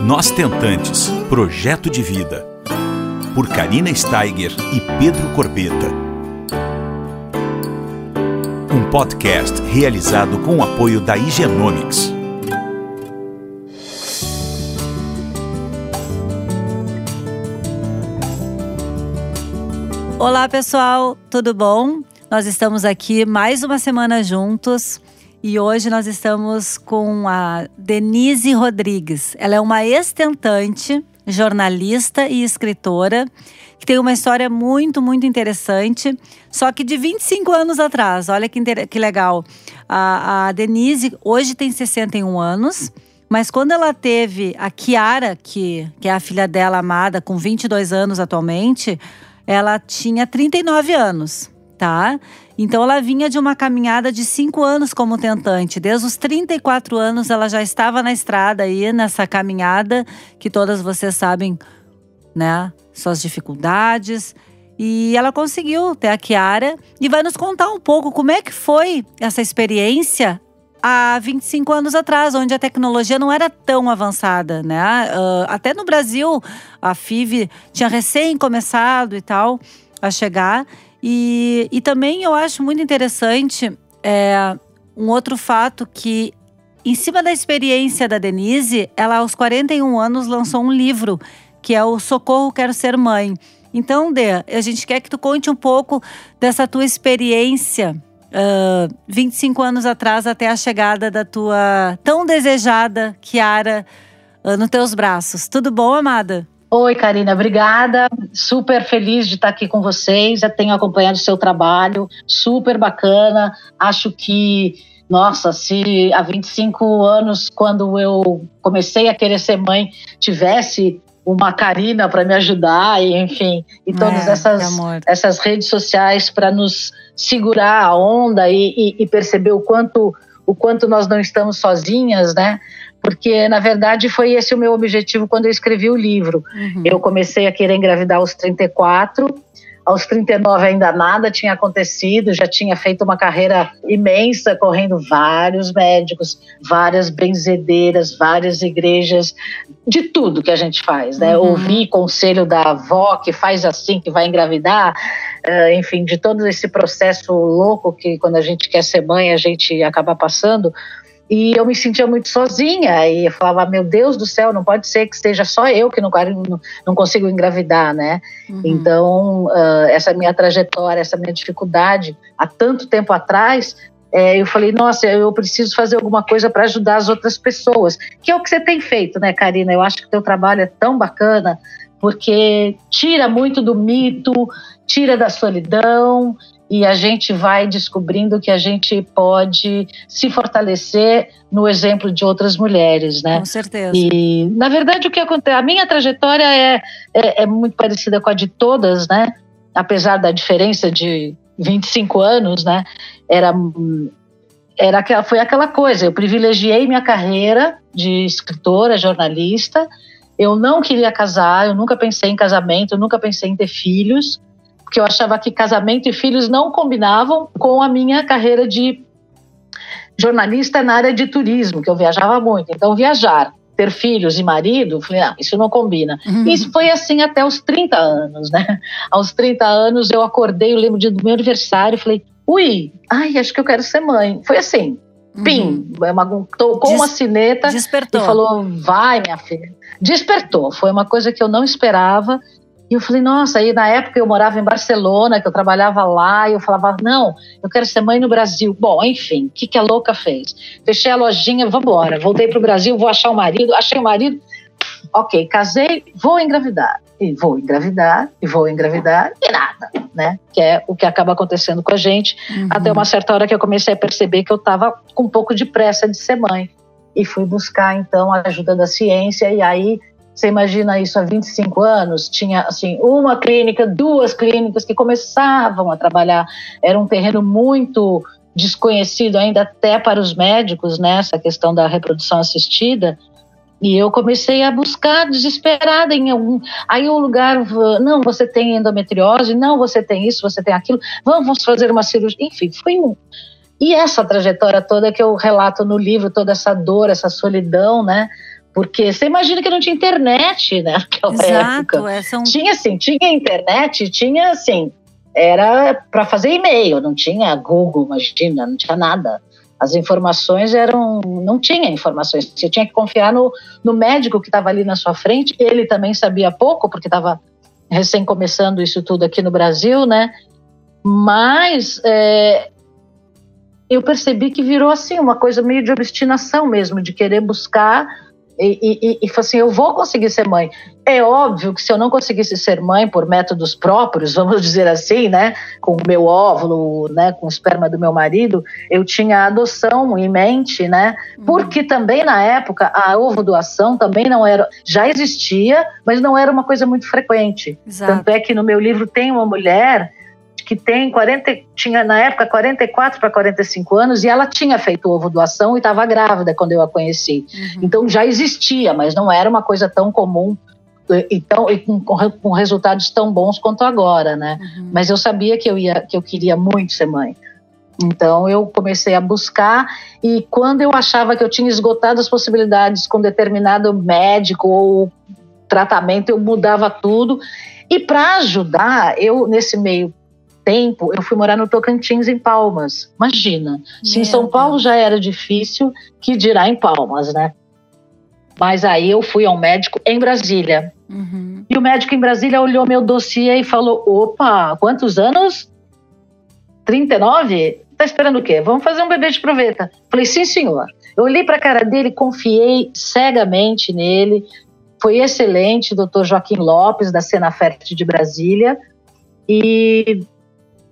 Nós Tentantes Projeto de Vida. Por Karina Steiger e Pedro Corbeta. Um podcast realizado com o apoio da Higienomics. Olá, pessoal, tudo bom? Nós estamos aqui mais uma semana juntos e hoje nós estamos com a Denise Rodrigues. Ela é uma estentante, jornalista e escritora que tem uma história muito, muito interessante, só que de 25 anos atrás. Olha que, que legal. A, a Denise hoje tem 61 anos. Mas quando ela teve a Kiara, que, que é a filha dela amada, com 22 anos atualmente, ela tinha 39 anos, tá? Então ela vinha de uma caminhada de cinco anos como tentante. Desde os 34 anos ela já estava na estrada aí, nessa caminhada, que todas vocês sabem, né? Suas dificuldades. E ela conseguiu ter a Kiara e vai nos contar um pouco como é que foi essa experiência há 25 anos atrás, onde a tecnologia não era tão avançada, né? Uh, até no Brasil, a FIV tinha recém começado e tal a chegar. E, e também eu acho muito interessante é, um outro fato que, em cima da experiência da Denise, ela aos 41 anos lançou um livro que é o Socorro Quero Ser Mãe. Então, Dê, a gente quer que tu conte um pouco dessa tua experiência uh, 25 anos atrás até a chegada da tua tão desejada Kiara uh, nos teus braços. Tudo bom, amada? Oi, Karina, obrigada. Super feliz de estar aqui com vocês. Já tenho acompanhado o seu trabalho, super bacana. Acho que, nossa, se há 25 anos, quando eu comecei a querer ser mãe, tivesse uma Karina para me ajudar, e, enfim, e todas é, essas, essas redes sociais para nos segurar a onda e, e, e, perceber o quanto, o quanto nós não estamos sozinhas, né? Porque, na verdade, foi esse o meu objetivo quando eu escrevi o livro. Uhum. Eu comecei a querer engravidar aos 34, aos 39 ainda nada tinha acontecido, já tinha feito uma carreira imensa, correndo vários médicos, várias benzedeiras, várias igrejas, de tudo que a gente faz, né? Uhum. Ouvir conselho da avó que faz assim, que vai engravidar, uh, enfim, de todo esse processo louco que quando a gente quer ser mãe a gente acaba passando. E eu me sentia muito sozinha e eu falava, meu Deus do céu, não pode ser que esteja só eu que não, não, consigo engravidar, né? Uhum. Então, uh, essa minha trajetória, essa minha dificuldade, há tanto tempo atrás, é, eu falei, nossa, eu preciso fazer alguma coisa para ajudar as outras pessoas, que é o que você tem feito, né, Karina? Eu acho que o teu trabalho é tão bacana, porque tira muito do mito, tira da solidão, e a gente vai descobrindo que a gente pode se fortalecer no exemplo de outras mulheres, né? Com certeza. E na verdade o que acontece, a minha trajetória é, é, é muito parecida com a de todas, né? Apesar da diferença de 25 anos, né? Era era aquela, foi aquela coisa. Eu privilegiei minha carreira de escritora, jornalista. Eu não queria casar, eu nunca pensei em casamento, eu nunca pensei em ter filhos porque eu achava que casamento e filhos não combinavam com a minha carreira de jornalista na área de turismo, que eu viajava muito. Então, viajar, ter filhos e marido, falei, ah, isso não combina. Uhum. Isso foi assim até os 30 anos, né? Aos 30 anos eu acordei, eu lembro do meu aniversário, falei, ui, ai, acho que eu quero ser mãe. Foi assim, uhum. pim, uma, tocou Des uma sineta despertou. e falou, vai minha filha. Despertou, foi uma coisa que eu não esperava, e eu falei, nossa, aí na época eu morava em Barcelona, que eu trabalhava lá, e eu falava, não, eu quero ser mãe no Brasil. Bom, enfim, o que, que a louca fez? Fechei a lojinha, vamos embora, voltei para o Brasil, vou achar o marido, achei o marido, ok, casei, vou engravidar. E vou engravidar, e vou engravidar, e nada, né? Que é o que acaba acontecendo com a gente, uhum. até uma certa hora que eu comecei a perceber que eu estava com um pouco de pressa de ser mãe. E fui buscar, então, a ajuda da ciência, e aí você imagina isso há 25 anos? Tinha assim uma clínica, duas clínicas que começavam a trabalhar. Era um terreno muito desconhecido ainda até para os médicos, né? Questão da reprodução assistida. E eu comecei a buscar desesperada em algum. Aí o lugar, não, você tem endometriose, não, você tem isso, você tem aquilo, vamos fazer uma cirurgia. Enfim, foi um. E essa trajetória toda que eu relato no livro, toda essa dor, essa solidão, né? Porque você imagina que não tinha internet né, naquela Exato, época. É, são... Tinha assim, tinha internet, tinha assim, era para fazer e-mail, não tinha Google, imagina, não tinha nada. As informações eram. Não tinha informações. Você tinha que confiar no, no médico que estava ali na sua frente. Ele também sabia pouco, porque estava recém começando isso tudo aqui no Brasil, né? Mas é, eu percebi que virou assim uma coisa meio de obstinação mesmo, de querer buscar e, e, e, assim, eu vou conseguir ser mãe. É óbvio que se eu não conseguisse ser mãe por métodos próprios, vamos dizer assim, né, com o meu óvulo, né, com o esperma do meu marido, eu tinha a adoção em mente, né, uhum. porque também na época a ovo doação também não era, já existia, mas não era uma coisa muito frequente. Exato. Tanto é que no meu livro tem uma mulher que tem 40, tinha na época 44 para 45 anos e ela tinha feito ovo doação e estava grávida quando eu a conheci. Uhum. Então já existia, mas não era uma coisa tão comum e, tão, e com, com, resultados tão bons quanto agora, né? Uhum. Mas eu sabia que eu ia, que eu queria muito ser mãe. Então eu comecei a buscar e quando eu achava que eu tinha esgotado as possibilidades com determinado médico ou tratamento, eu mudava tudo. E para ajudar, eu nesse meio tempo, eu fui morar no Tocantins, em Palmas. Imagina, se em São Paulo já era difícil, que dirá em Palmas, né? Mas aí eu fui ao médico em Brasília. Uhum. E o médico em Brasília olhou meu dossiê e falou: opa, quantos anos? 39? Tá esperando o quê? Vamos fazer um bebê de proveta. Falei, sim, senhor. Eu olhei para a cara dele, confiei cegamente nele. Foi excelente, doutor Joaquim Lopes, da Senafert de Brasília. E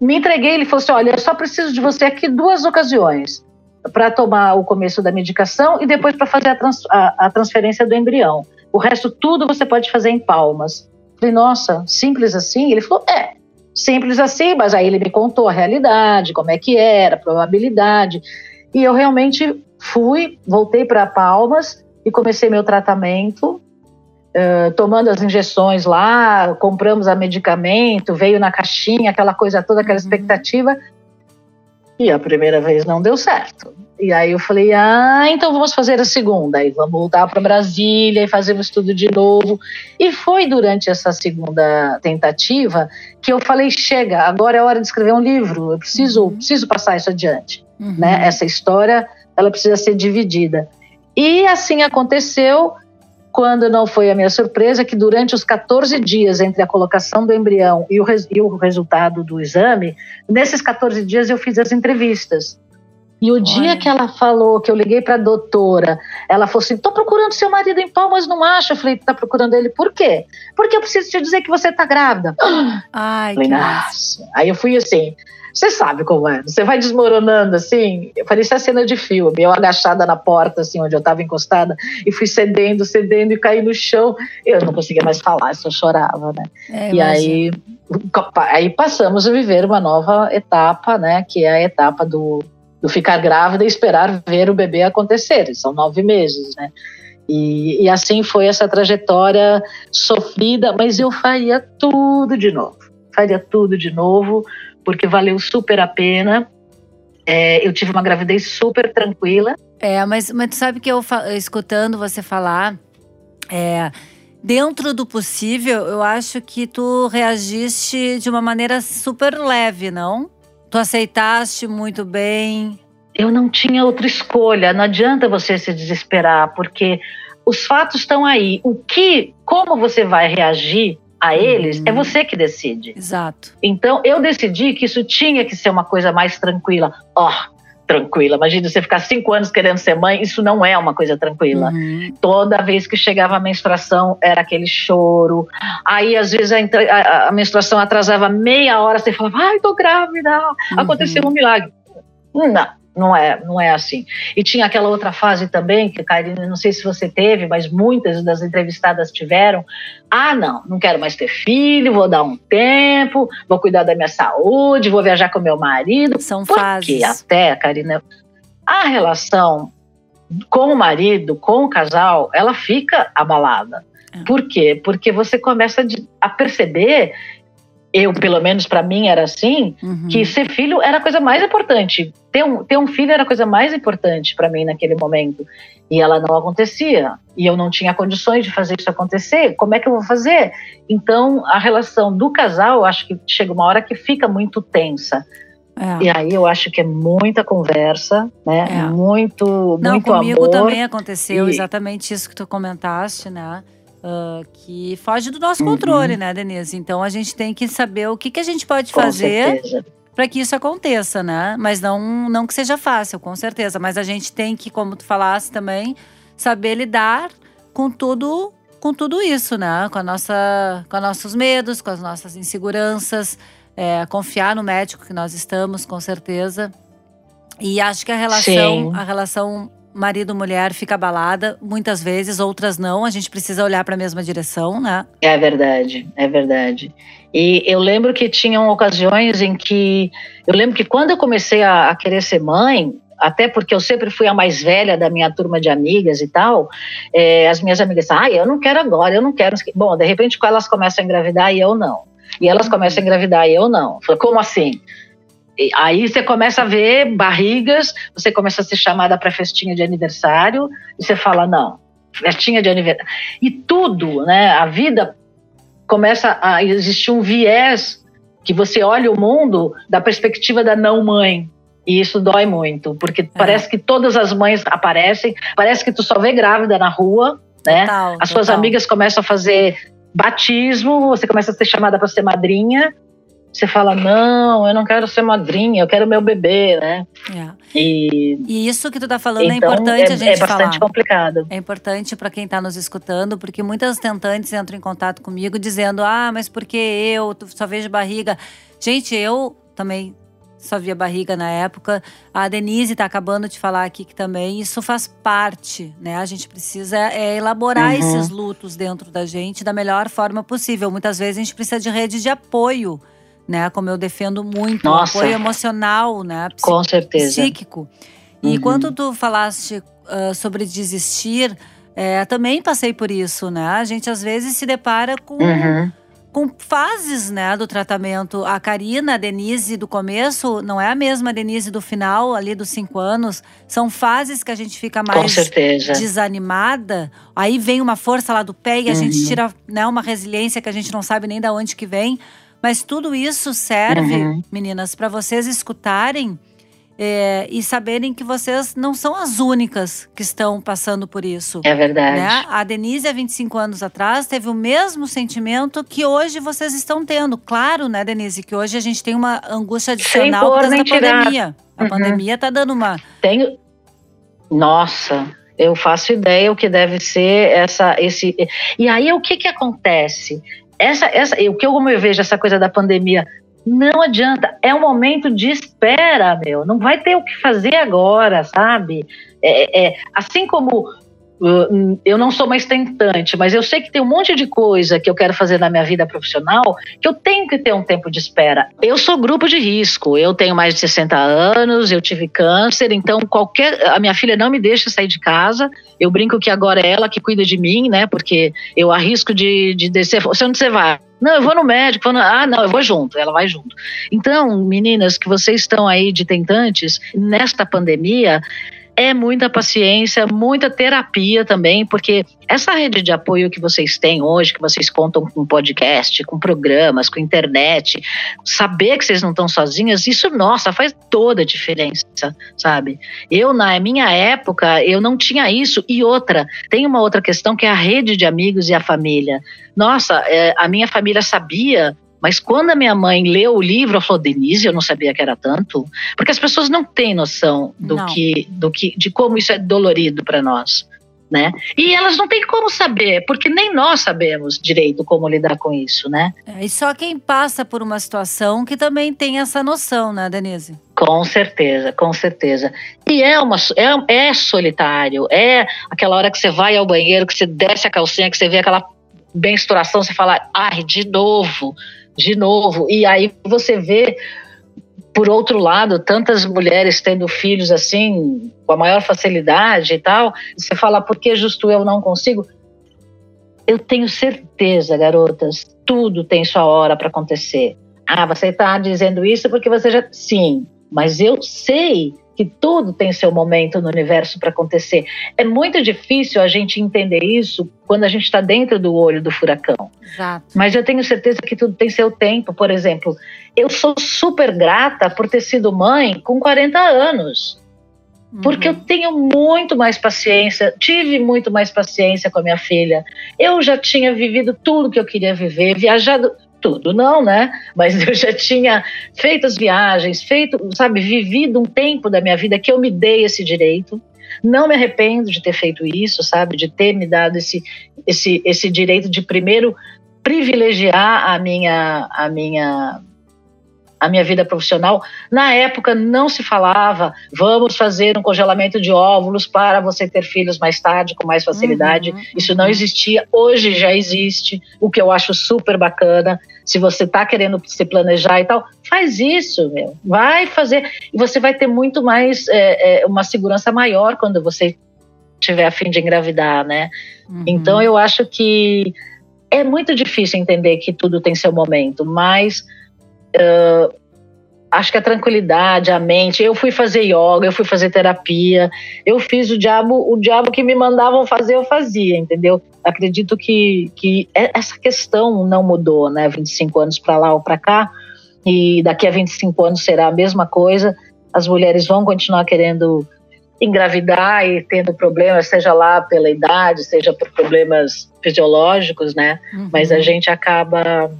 me entreguei, ele falou assim: olha, eu só preciso de você aqui duas ocasiões para tomar o começo da medicação e depois para fazer a, trans, a, a, transferência do embrião. O resto tudo você pode fazer em palmas. Falei, nossa, simples assim? Ele falou, é, simples assim, mas aí ele me contou a realidade, como é que era, a probabilidade. E eu realmente fui, voltei para Palmas e comecei meu tratamento uh, tomando as injeções lá, compramos a medicamento, veio na caixinha, aquela coisa toda, aquela uhum. expectativa. E a primeira vez não deu certo. E aí eu falei, ah, então vamos fazer a segunda. Aí vamos voltar para Brasília e fazemos tudo de novo. E foi durante essa segunda tentativa que eu falei, chega, agora é hora de escrever um livro. Eu preciso, uhum. preciso passar isso adiante. Uhum. Né? Essa história, ela precisa ser dividida. E assim aconteceu quando não foi a minha surpresa que durante os 14 dias entre a colocação do embrião e o, res, e o resultado do exame, nesses 14 dias eu fiz as entrevistas. E o Olha. dia que ela falou, que eu liguei para a doutora, ela falou assim: tô procurando seu marido em Palmas, não acho. Eu falei: tá procurando ele por quê? Porque eu preciso te dizer que você tá grávida. Ai, falei, nossa. Aí eu fui assim: você sabe como é. Você vai desmoronando assim. Eu parecia cena de filme. Eu agachada na porta, assim, onde eu estava encostada, e fui cedendo, cedendo e caí no chão. Eu não conseguia mais falar, só chorava, né? É, e aí, aí passamos a viver uma nova etapa, né? Que é a etapa do, do ficar grávida e esperar ver o bebê acontecer. São nove meses, né? E, e, assim foi essa trajetória sofrida, mas eu faria tudo de novo. Faria tudo de novo, porque valeu super a pena. É, eu tive uma gravidez super tranquila. É, mas, mas tu sabe que eu escutando você falar, é, dentro do possível, eu acho que tu reagiste de uma maneira super leve, não? Tu aceitaste muito bem. Eu não tinha outra escolha. Não adianta você se desesperar, porque os fatos estão aí. O que, como você vai reagir a eles, é uhum. você que decide. Exato. Então, eu decidi que isso tinha que ser uma coisa mais tranquila. Ó, oh, tranquila. Imagina você ficar cinco anos querendo ser mãe, isso não é uma coisa tranquila. Uhum. Toda vez que chegava a menstruação, era aquele choro. Aí, às vezes, a, a, a menstruação atrasava meia hora, você falava, ai, tô grávida, uhum. aconteceu um milagre. Não, não é, não é assim. E tinha aquela outra fase também, que, Karine, não sei se você teve, mas muitas das entrevistadas tiveram. Ah, não, não quero mais ter filho, vou dar um tempo, vou cuidar da minha saúde, vou viajar com meu marido. São Porque fases. até, Karina, a relação com o marido, com o casal, ela fica abalada. É. Por quê? Porque você começa a perceber eu, pelo menos para mim, era assim, uhum. que ser filho era a coisa mais importante. Ter um, ter um filho era a coisa mais importante para mim naquele momento. E ela não acontecia. E eu não tinha condições de fazer isso acontecer. Como é que eu vou fazer? Então, a relação do casal, acho que chega uma hora que fica muito tensa. É. E aí eu acho que é muita conversa, né? É. Muito, Não, muito comigo amor. também aconteceu e... exatamente isso que tu comentaste, né? Uh, que foge do nosso uhum. controle, né, Denise? Então a gente tem que saber o que, que a gente pode com fazer para que isso aconteça, né? Mas não, não que seja fácil, com certeza. Mas a gente tem que, como tu falasse também, saber lidar com tudo, com tudo isso, né? Com a nossa, com os nossos medos, com as nossas inseguranças, é, confiar no médico que nós estamos, com certeza. E acho que a relação, Sim. a relação marido-mulher fica abalada, muitas vezes, outras não. A gente precisa olhar para a mesma direção, né? É verdade, é verdade. E eu lembro que tinham ocasiões em que. Eu lembro que quando eu comecei a, a querer ser mãe, até porque eu sempre fui a mais velha da minha turma de amigas e tal, é, as minhas amigas, ah, eu não quero agora, eu não quero. Bom, de repente elas começam a engravidar e eu não. E elas começam a engravidar e eu não. Falei, como assim? Aí você começa a ver barrigas, você começa a ser chamada para festinha de aniversário, e você fala, não, festinha de aniversário. E tudo, né? A vida começa a existir um viés que você olha o mundo da perspectiva da não mãe. E isso dói muito, porque é. parece que todas as mães aparecem, parece que tu só vê grávida na rua, né? Total, as suas total. amigas começam a fazer batismo, você começa a ser chamada para ser madrinha, você fala, não, eu não quero ser madrinha, eu quero meu bebê, né? É. E, e, isso que tu tá falando é então, é importante é, a gente É bastante falar. complicado. É importante para quem tá nos escutando, porque muitas tentantes entram em contato comigo dizendo, ah, mas porque eu só vejo barriga. Gente, eu também só via barriga na época. A Denise está acabando de falar aqui que também isso faz parte, né? A gente precisa é, elaborar uhum. esses lutos dentro da gente da melhor forma possível. Muitas vezes a gente precisa de rede de apoio né? Como eu defendo muito, Nossa. apoio emocional, né? Com certeza. Psíquico. E uhum. quando tu falaste uh, sobre desistir, é, também passei por isso, né? A gente às vezes se depara com, uhum. com fases, né, do tratamento. A Karina, a Denise do começo, não é a mesma Denise do final, ali dos cinco anos. São fases que a gente fica mais desanimada. Aí vem uma força lá do pé e a uhum. gente tira né, uma resiliência que a gente não sabe nem de onde que vem. Mas tudo isso serve, uhum. meninas, para vocês escutarem é, e saberem que vocês não são as únicas que estão passando por isso. É verdade. Né? A Denise, há 25 anos atrás, teve o mesmo sentimento que hoje vocês estão tendo. Claro, né, Denise, que hoje a gente tem uma angústia adicional por causa da pandemia. A uhum. pandemia está dando uma. Tenho. Nossa, eu faço ideia o que deve ser essa, esse. E aí o que que acontece? Essa, essa, o que eu, como eu vejo essa coisa da pandemia, não adianta, é um momento de espera, meu. Não vai ter o que fazer agora, sabe? É, é, assim como eu não sou mais tentante, mas eu sei que tem um monte de coisa que eu quero fazer na minha vida profissional que eu tenho que ter um tempo de espera. Eu sou grupo de risco, eu tenho mais de 60 anos, eu tive câncer, então qualquer. A minha filha não me deixa sair de casa. Eu brinco que agora é ela que cuida de mim, né? Porque eu arrisco de, de descer. Você onde você vai? Não, eu vou no médico. No... Ah, não, eu vou junto. Ela vai junto. Então, meninas, que vocês estão aí de tentantes, nesta pandemia, é muita paciência, muita terapia também, porque essa rede de apoio que vocês têm hoje, que vocês contam com podcast, com programas, com internet, saber que vocês não estão sozinhas, isso, nossa, faz toda a diferença, sabe? Eu, na minha época, eu não tinha isso. E outra, tem uma outra questão que é a rede de amigos e a família. Nossa, é, a minha família sabia mas quando a minha mãe leu o livro, ela falou: Denise, eu não sabia que era tanto. Porque as pessoas não têm noção do que, do que, de como isso é dolorido para nós. Né? E elas não têm como saber, porque nem nós sabemos direito como lidar com isso, né? É, e só quem passa por uma situação que também tem essa noção, né, Denise? Com certeza, com certeza. E é uma é, é solitário, é aquela hora que você vai ao banheiro, que você desce a calcinha, que você vê aquela menstruação, você fala, ai, de novo de novo. E aí você vê, por outro lado, tantas mulheres tendo filhos assim, com a maior facilidade e tal. Você fala, por que justo eu não consigo? Eu tenho certeza, garotas, tudo tem sua hora para acontecer. Ah, você está dizendo isso porque você já. Sim, mas eu sei que tudo tem seu momento no universo para acontecer. É muito difícil a gente entender isso quando a gente está dentro do olho do furacão. Exato. Mas eu tenho certeza que tudo tem seu tempo. Por exemplo, eu sou super grata por ter sido mãe com 40 anos. Porque eu Uhum. tenho muito mais paciência, tive muito mais paciência com a minha filha. Eu já tinha vivido tudo que eu queria viver, viajado tudo, não, né? Mas eu já tinha feito as viagens, feito, sabe, vivido um tempo da minha vida que eu me dei esse direito. Não me arrependo de ter feito isso, sabe, de ter me dado esse, esse, esse direito de primeiro privilegiar a minha, a minha a minha vida profissional. Na época não se falava, vamos fazer um congelamento de óvulos para você ter filhos mais tarde, com mais facilidade. Uhum, Isso não existia, hoje já existe, o que eu acho super bacana. Se você está querendo se planejar e tal, faz isso, meu. Vai fazer. E você vai ter muito mais, é, é, uma segurança maior quando você tiver a fim de engravidar, né? Uhum. Então eu acho que é muito difícil entender que tudo tem seu momento, mas uh, acho que a tranquilidade, a mente. Eu fui fazer yoga, eu fui fazer terapia, eu fiz o diabo, o diabo que me mandavam fazer, eu fazia, entendeu? Acredito que, que essa questão não mudou, né? 25 anos para lá ou para cá, e daqui a 25 anos será a mesma coisa. As mulheres vão continuar querendo engravidar e tendo problemas, seja lá pela idade, seja por problemas fisiológicos, né? Uhum. Mas a gente acaba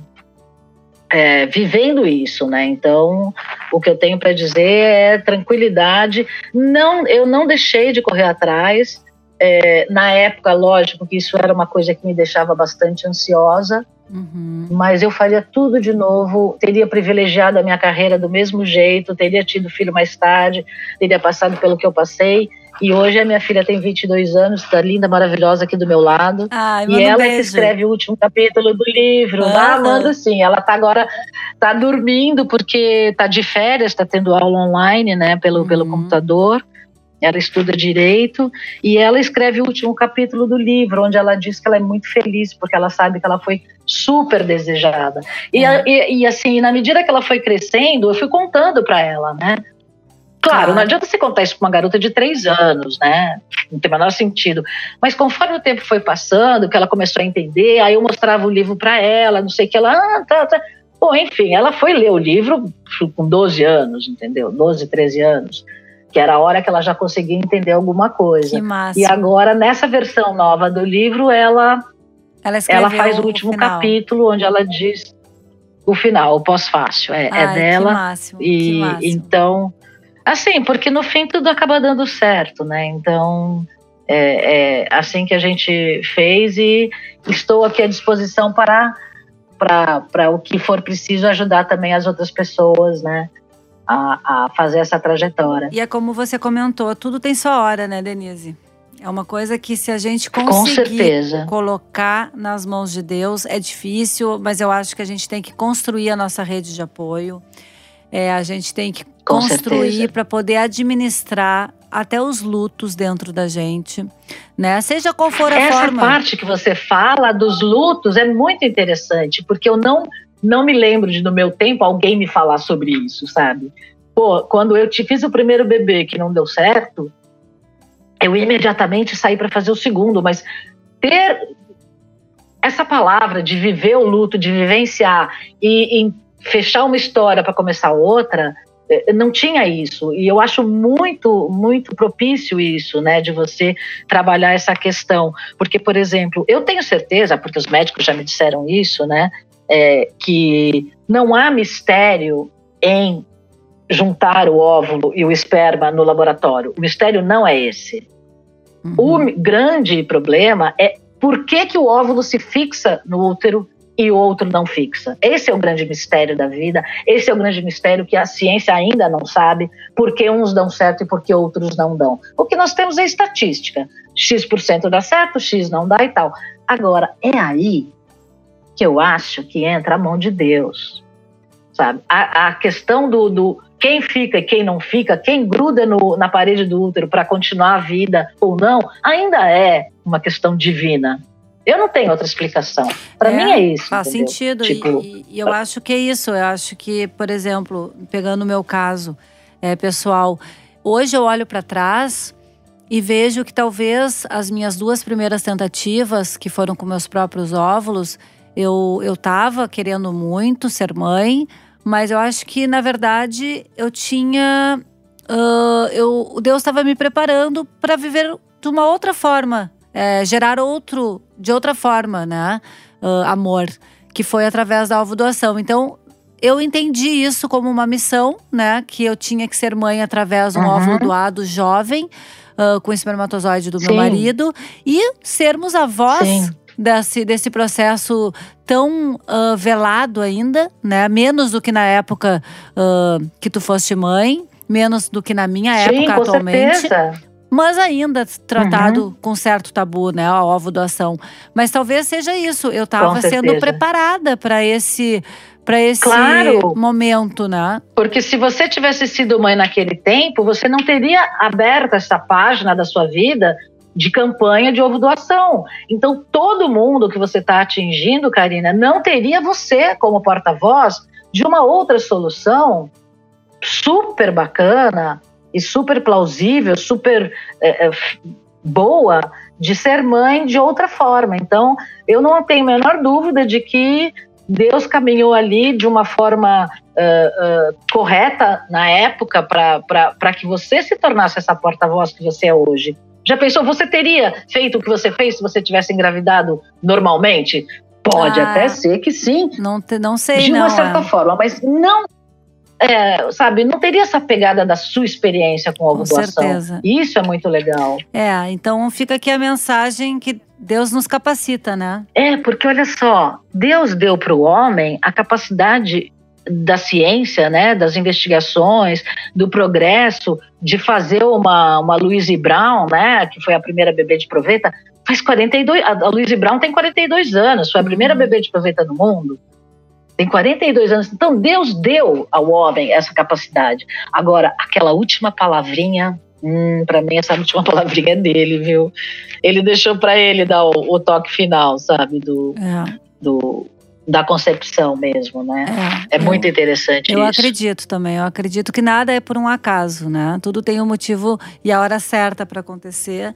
é, vivendo isso, né? Então, o que eu tenho para dizer é tranquilidade. Não, eu não deixei de correr atrás. É, na época, lógico que isso era uma coisa que me deixava bastante ansiosa, Uhum. mas eu faria tudo de novo. Teria privilegiado a minha carreira do mesmo jeito, teria tido filho mais tarde, teria passado pelo que eu passei. E hoje a minha filha tem 22 anos, está linda, maravilhosa aqui do meu lado. Ai, E manda um ela que escreve o último capítulo do livro. Ah, manda sim. Ela tá agora tá dormindo porque tá de férias, tá tendo aula online, né, pelo, pelo Uhum. computador. Ela estuda direito e ela escreve o último capítulo do livro, onde ela diz que ela é muito feliz porque ela sabe que ela foi super desejada. E, a- e, e, assim, na medida que ela foi crescendo, eu fui contando para ela, né? Claro, não adianta você contar isso para uma garota de três anos, né? Não tem o menor sentido. Mas conforme o tempo foi passando, que ela começou a entender, aí eu mostrava o livro para ela, não sei o que, ela, ah, tá, tá. Bom, enfim, ela foi ler o livro com 12 anos, entendeu? 12, 13 anos. Que era a hora que ela já conseguia entender alguma coisa. Que massa. E agora, nessa versão nova do livro, ela, ela ela faz o último final. capítulo, onde ela diz o final, o pós-fácil. É, é Ai, dela. Que máximo, que E máximo. então, assim, porque no fim tudo acaba dando certo, né? Então, é, é assim que a gente fez e estou aqui à disposição para para o que for preciso ajudar também as outras pessoas, né? A, a fazer essa trajetória. E é como você comentou, tudo tem sua hora, né, Denise? É uma coisa que se a gente conseguir colocar nas mãos de Deus, é difícil, mas eu acho que a gente tem que construir a nossa rede de apoio. É, a gente tem que Com construir para poder administrar até os lutos dentro da gente, né? Seja qual for a Essa forma. parte que você fala dos lutos é muito interessante, porque eu não, não me lembro de, no meu tempo, alguém me falar sobre isso, sabe? Pô, quando eu te fiz o primeiro bebê que não deu certo, eu imediatamente saí para fazer o segundo, mas ter essa palavra de viver o luto, de vivenciar e, e fechar uma história para começar outra, não tinha isso. E eu acho muito, muito propício isso, né, de você trabalhar essa questão. Porque, por exemplo, eu tenho certeza, porque os médicos já me disseram isso, né, é, que não há mistério em juntar o óvulo e o esperma no laboratório. O mistério não é esse. O Uhum. mi- grande problema é por que, que o óvulo se fixa no útero e o outro não fixa. Esse é o grande mistério da vida, esse é o grande mistério que a ciência ainda não sabe por que uns dão certo e por que outros não dão. O que nós temos é estatística. X% dá certo, X não dá e tal. Agora, é aí que eu acho que entra a mão de Deus. Sabe? A, a questão do, do quem fica e quem não fica, quem gruda no- na parede do útero para continuar a vida ou não, ainda é uma questão divina. Eu não tenho outra explicação. Para é, mim é isso. Faz entendeu? sentido. Tipo, e, e, eu acho que é isso. Eu acho que, por exemplo, pegando o meu caso é, pessoal, hoje eu olho para trás e vejo que talvez as minhas duas primeiras tentativas, que foram com meus próprios óvulos, eu, eu tava querendo muito ser mãe, mas eu acho que, na verdade, eu tinha. Uh, eu, Deus estava me preparando para viver de uma outra forma, é, gerar outro, de outra forma, né? Uh, amor, que foi através da doação. Então, eu entendi isso como uma missão, né? Que eu tinha que ser mãe através de um uhum. óvulo doado jovem uh, com espermatozoide do Sim. meu marido e sermos avós. Desse, desse processo tão uh, velado ainda, né? Menos do que na época uh, que tu foste mãe, menos do que na minha Sim, época atualmente. Certeza. Mas ainda tratado uhum. com certo tabu, né? A ovo doação. Mas talvez seja isso. Eu estava sendo preparada para esse para esse claro, momento, né? Porque se você tivesse sido mãe naquele tempo, você não teria aberto essa página da sua vida de campanha de ovo doação. Então, todo mundo que você está atingindo, Karina, não teria você como porta-voz de uma outra solução super bacana e super plausível, super é, é, boa de ser mãe de outra forma. Então, eu não tenho a menor dúvida de que Deus caminhou ali de uma forma uh, uh, correta na época para que você se tornasse essa porta-voz que você é hoje. Já pensou, você teria feito o que você fez se você tivesse engravidado normalmente? Pode ah, até ser que sim. Não, não sei, De uma não, certa é. forma, mas não é, sabe, não teria essa pegada da sua experiência com a. Com certeza. Isso é muito legal. É, então fica aqui a mensagem que Deus nos capacita, né? É, porque olha só, Deus deu para o homem a capacidade da ciência, né, das investigações, do progresso, de fazer uma, uma Louise Brown, né, que foi a primeira bebê de proveta, faz 42, a Louise Brown tem 42 anos, foi a primeira uhum. bebê de proveta no mundo tem 42 anos. Então Deus deu ao homem essa capacidade. Agora, aquela última palavrinha, hum, para mim essa última palavrinha é dele, viu? Ele deixou para ele dar o, o, toque final, sabe, do, é. do da concepção mesmo, né? É, é muito interessante eu isso. acredito também. Eu acredito que nada é por um acaso, né? Tudo tem um motivo e a hora certa para acontecer.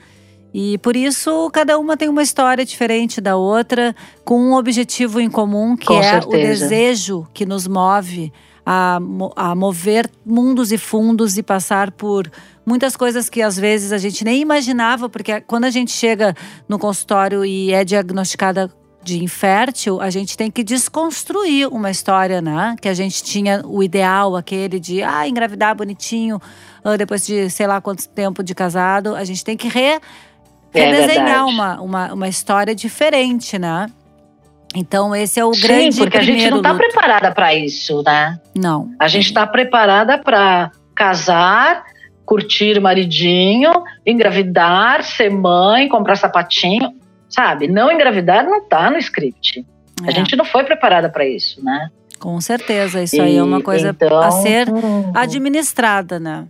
E por isso, cada uma tem uma história diferente da outra, com um objetivo em comum, que com é certeza. o desejo que nos move a, a mover mundos e fundos e passar por muitas coisas que às vezes a gente nem imaginava, porque quando a gente chega no consultório e é diagnosticada de infértil, a gente tem que desconstruir uma história, né? Que a gente tinha o ideal, aquele de ah, engravidar bonitinho, ah, depois de sei lá quanto tempo de casado. A gente tem que re redesenhar é uma, uma, uma história diferente, né? Então, esse é o Sim, grande porque a gente não está preparada para isso, né? Não. A gente está preparada para casar, curtir o maridinho, engravidar, ser mãe, comprar sapatinho, sabe? Não engravidar não está no script. É. A gente não foi preparada para isso, né? Com certeza, isso e, aí é uma coisa então, a ser administrada, né?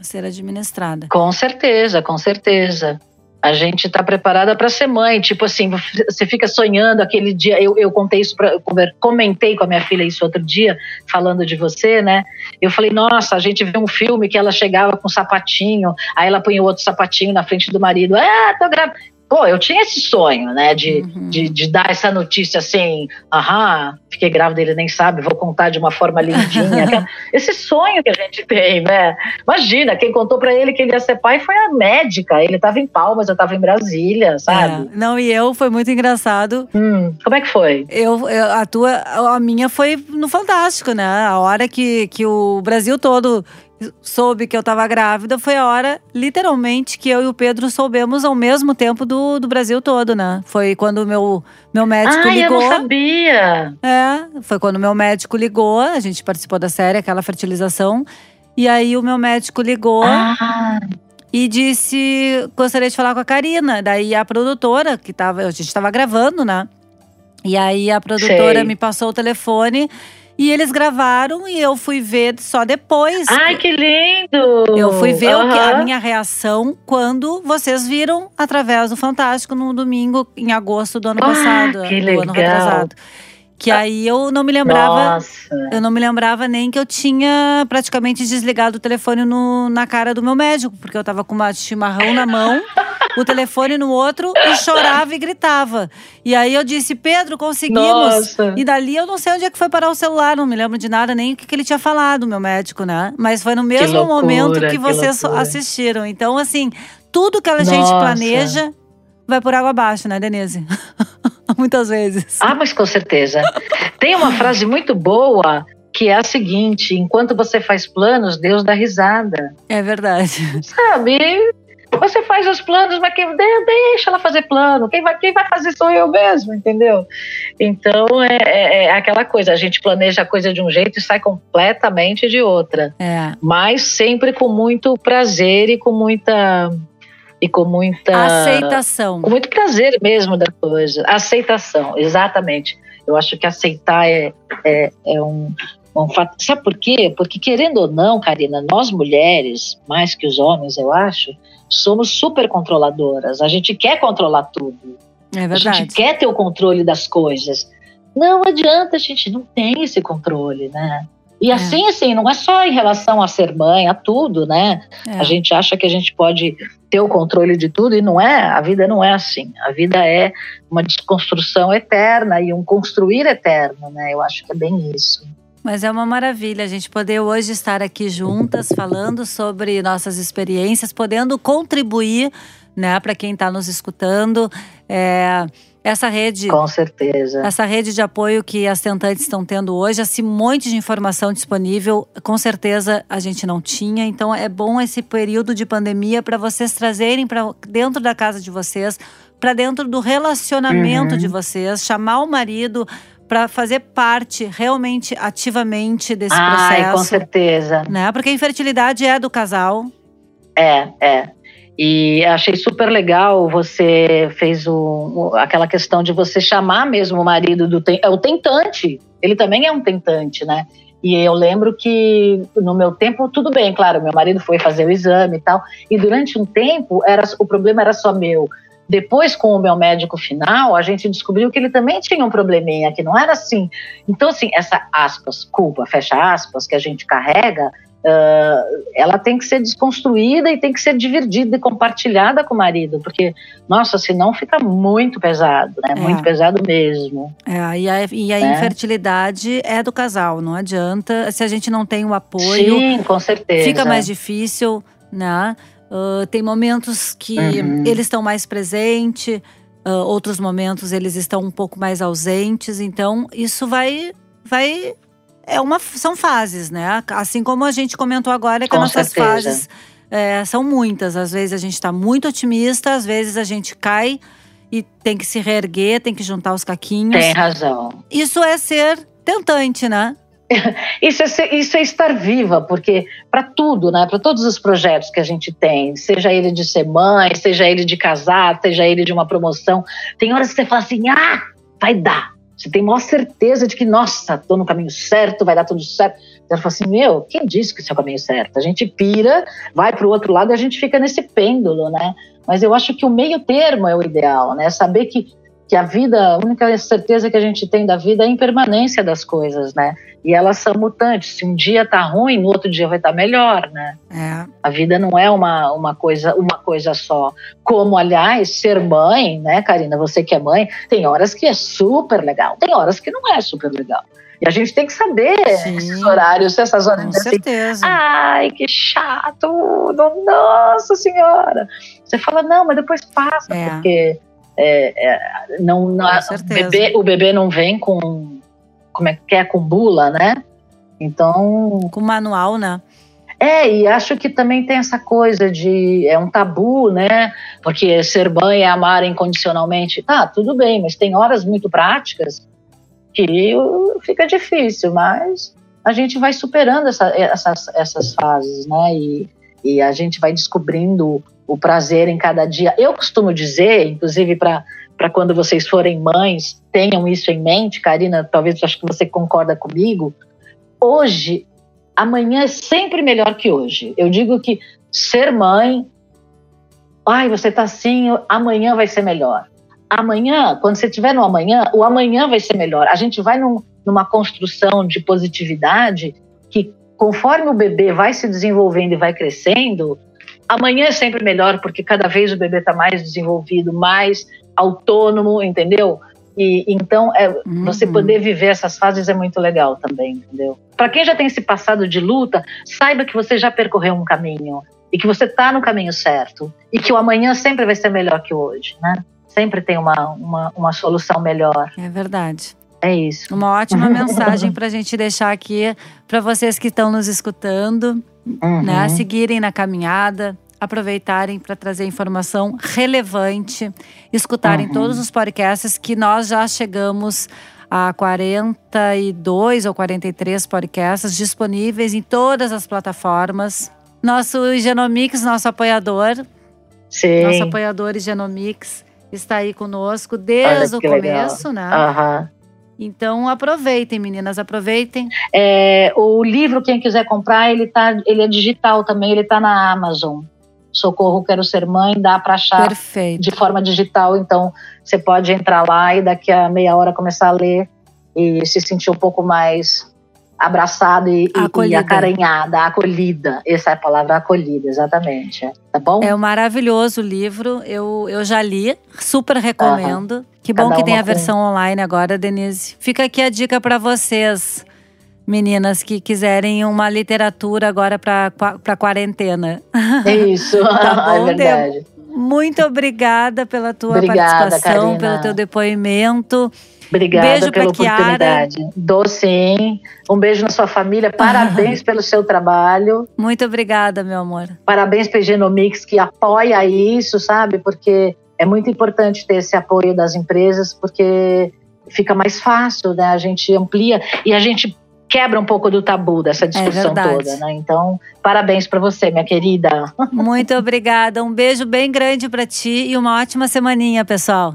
A ser administrada. Com certeza, com certeza a gente está preparada para ser mãe. Tipo assim, você fica sonhando aquele dia. Eu, eu contei isso, pra, comentei com a minha filha isso outro dia, falando de você, né? Eu falei, nossa, a gente vê um filme que ela chegava com um sapatinho, aí ela põe o outro sapatinho na frente do marido. Ah, tô grávida. Pô, eu tinha esse sonho, né, de, uhum. de, de, dar essa notícia assim, aham, fiquei grávida, ele nem sabe, vou contar de uma forma lindinha. esse sonho que a gente tem, né? Imagina, quem contou para ele que ele ia ser pai foi a médica. Ele estava em Palmas, eu estava em Brasília, sabe? É. Não, e eu foi muito engraçado. Hum, como é que foi? Eu, eu, a tua, a minha foi no Fantástico, né? A hora que, que o Brasil todo soube que eu estava grávida foi a hora, literalmente, que eu e o Pedro soubemos ao mesmo tempo do, do Brasil todo, né? Foi quando o meu, meu médico Ai, ligou. eu não sabia! É, foi quando o meu médico ligou, a gente participou da série, aquela fertilização. E aí o meu médico ligou. Ah. E disse: gostaria de falar com a Karina. Daí a produtora, que tava, a gente estava gravando, né? E aí a produtora Sei. me passou o telefone E eles gravaram e eu fui ver só depois. Ai, que lindo! Eu fui ver uhum. o que, a minha reação quando vocês viram através do Fantástico no domingo, em agosto do ano ah, passado. Que do legal. ano retrasado. Que aí eu não me lembrava. Nossa. Eu não me lembrava nem que eu tinha praticamente desligado o telefone no, na cara do meu médico, porque eu tava com uma chimarrão na mão, o telefone no outro, e chorava e gritava. E aí eu disse, Pedro, conseguimos. Nossa. E dali eu não sei onde é que foi parar o celular, não me lembro de nada, nem o que, que ele tinha falado, meu médico, né? Mas foi no mesmo loucura, momento que que vocês loucura. assistiram. Então, assim, tudo que a gente Nossa. planeja vai por água abaixo, né, Denise? Muitas vezes. Ah, mas com certeza. Tem uma frase muito boa que é a seguinte: enquanto você faz planos, Deus dá risada. É verdade. Sabe? Você faz os planos, mas quem de- deixa ela fazer plano. Quem vai, quem vai fazer sou eu mesmo, entendeu? Então é, é- é aquela coisa: a gente planeja a coisa de um jeito e sai completamente de outra. É. Mas sempre com muito prazer e com muita. E com muita. Aceitação. com muito prazer mesmo da coisa. Aceitação, exatamente. Eu acho que aceitar é, é, é um, um fato. Sabe por quê? Porque, querendo ou não, Karina, nós mulheres, mais que os homens, eu acho, somos super controladoras. A gente quer controlar tudo. É A verdade. gente quer ter o controle das coisas. Não adianta, a gente não tem esse controle, né? E É. assim, assim, não é só em relação a ser mãe, a tudo, né? É. A gente acha que a gente pode ter o controle de tudo e não é. A vida não é assim. A vida é uma desconstrução eterna e um construir eterno, né? Eu acho que é bem isso. Mas é uma maravilha a gente poder hoje estar aqui juntas falando sobre nossas experiências, podendo contribuir, né, para quem está nos escutando. É, essa rede Com certeza. Essa rede de apoio que as tentantes estão tendo hoje, esse monte de informação disponível, com certeza a gente não tinha. Então é bom esse período de pandemia para vocês trazerem para dentro da casa de vocês, para dentro do relacionamento Uhum. de vocês, chamar o marido para fazer parte realmente ativamente desse Ai, com processo, certeza. né? Porque a infertilidade é do casal. É, é. E achei super legal, você fez o, aquela questão de você chamar mesmo o marido do é o tentante. Ele também é um tentante, né? E eu lembro que no meu tempo, tudo bem, claro, meu marido foi fazer o exame e tal. E durante um tempo, era, o problema era só meu. Depois, com o meu médico final, a gente descobriu que ele também tinha um probleminha, que não era assim. Então, assim, essa aspas, culpa, fecha aspas, que a gente carrega, ah, ela tem que ser desconstruída e tem que ser dividida e compartilhada com o marido, porque, nossa, senão fica muito pesado, né? É. Muito pesado mesmo. É, e a, e a É. infertilidade é do casal, não adianta. Se a gente não tem o apoio, Sim, com certeza. fica mais difícil, né? Ah, tem momentos que Uhum. eles estão mais presentes, ah, outros momentos eles estão um pouco mais ausentes. Então, isso vai. vai é uma, são fases, né? Assim como a gente comentou agora, que Com as nossas certeza. fases é, são muitas. Às vezes a gente está muito otimista, às vezes a gente cai e tem que se reerguer, tem que juntar os caquinhos. Tem razão. Isso é ser tentante, né? Isso é, isso é estar viva, porque para tudo, né? Para todos os projetos que a gente tem, seja ele de ser mãe, seja ele de casar, seja ele de uma promoção, tem horas que você fala assim: ah, vai dar. Você tem maior certeza de que, nossa, tô no caminho certo, vai dar tudo certo. Você fala assim: meu, quem disse que esse é o caminho certo? A gente pira, vai para o outro lado e a gente fica nesse pêndulo, né? Mas eu acho que o meio termo é o ideal, né? Saber que, que a vida, a única certeza que a gente tem da vida é a impermanência das coisas, né? E elas são mutantes. Se um dia tá ruim, no outro dia vai estar melhor, né? É. A vida não é uma, uma, coisa, uma coisa só. Como, aliás, ser mãe, né, Karina? Você que é mãe, tem horas que é super legal, tem horas que não é super legal. E a gente tem que saber Sim. esses horários, essas horas Com assim, certeza. Ai, que chato! Nossa Senhora! Você fala, não, mas depois passa, É. porque é, é, não, não- o, bebê, o bebê não vem com. Como é que é? Com bula, né? Então. Com manual, né? É, e acho que também tem essa coisa de. É um tabu, né? Porque ser mãe é amar incondicionalmente. Tá, tudo bem, mas tem horas muito práticas que fica difícil, mas a gente vai superando essa- essas, essas fases, né? E, e a gente vai descobrindo o prazer em cada dia. Eu costumo dizer, inclusive para quando vocês forem mães, tenham isso em mente, Karina, talvez acho que você concorda comigo. Hoje, amanhã é sempre melhor que hoje. Eu digo que ser mãe, ai, você tá assim, amanhã vai ser melhor. Amanhã, quando você estiver no amanhã, o amanhã vai ser melhor. A gente vai num, numa construção de positividade que, conforme o bebê vai se desenvolvendo e vai crescendo, amanhã é sempre melhor, porque cada vez o bebê está mais desenvolvido, mais autônomo, entendeu? E então é, uhum. você poder viver essas fases é muito legal também, entendeu? Para quem já tem esse passado de luta, saiba que você já percorreu um caminho e que você está no caminho certo e que o amanhã sempre vai ser melhor que hoje, né? Sempre tem uma, uma, uma solução melhor. É verdade. É isso. Uma ótima mensagem para a gente deixar aqui para vocês que estão nos escutando, uhum. né? Seguirem na caminhada, aproveitarem para trazer informação relevante, escutarem uhum. todos os podcasts que nós já chegamos a 42 ou 43 podcasts disponíveis em todas as plataformas. Nosso Genomix, nosso apoiador, Sim. nosso apoiador Genomix está aí conosco desde o começo, legal. né? Uhum. Então aproveitem, meninas, aproveitem. É, o livro, quem quiser comprar, ele tá, ele é digital também, ele está na Amazon. Socorro Quero Ser Mãe, dá para achar Perfeito. de forma digital. Então, você pode entrar lá e daqui a meia hora começar a ler e se sentir um pouco mais abraçado e, e acarinhada, acolhida. Essa é a palavra acolhida, exatamente. Tá bom? É um maravilhoso livro. Eu, eu já li, super recomendo. Uhum. Que bom Cada que tem a versão com... online agora, Denise. Fica aqui a dica para vocês meninas que quiserem uma literatura agora para quarentena. É isso, tá bom, é verdade. Muito obrigada pela tua obrigada, participação, Karina. pelo teu depoimento. Obrigada beijo pela oportunidade. Chiara. Dou sim. Um beijo na sua família. Parabéns pelo seu trabalho. Muito obrigada, meu amor. Parabéns para Genomics que apoia isso, sabe? Porque é muito importante ter esse apoio das empresas, porque fica mais fácil, né? A gente amplia e a gente quebra um pouco do tabu dessa discussão é toda, né? Então, parabéns para você, minha querida. Muito obrigada. Um beijo bem grande para ti e uma ótima semaninha, pessoal.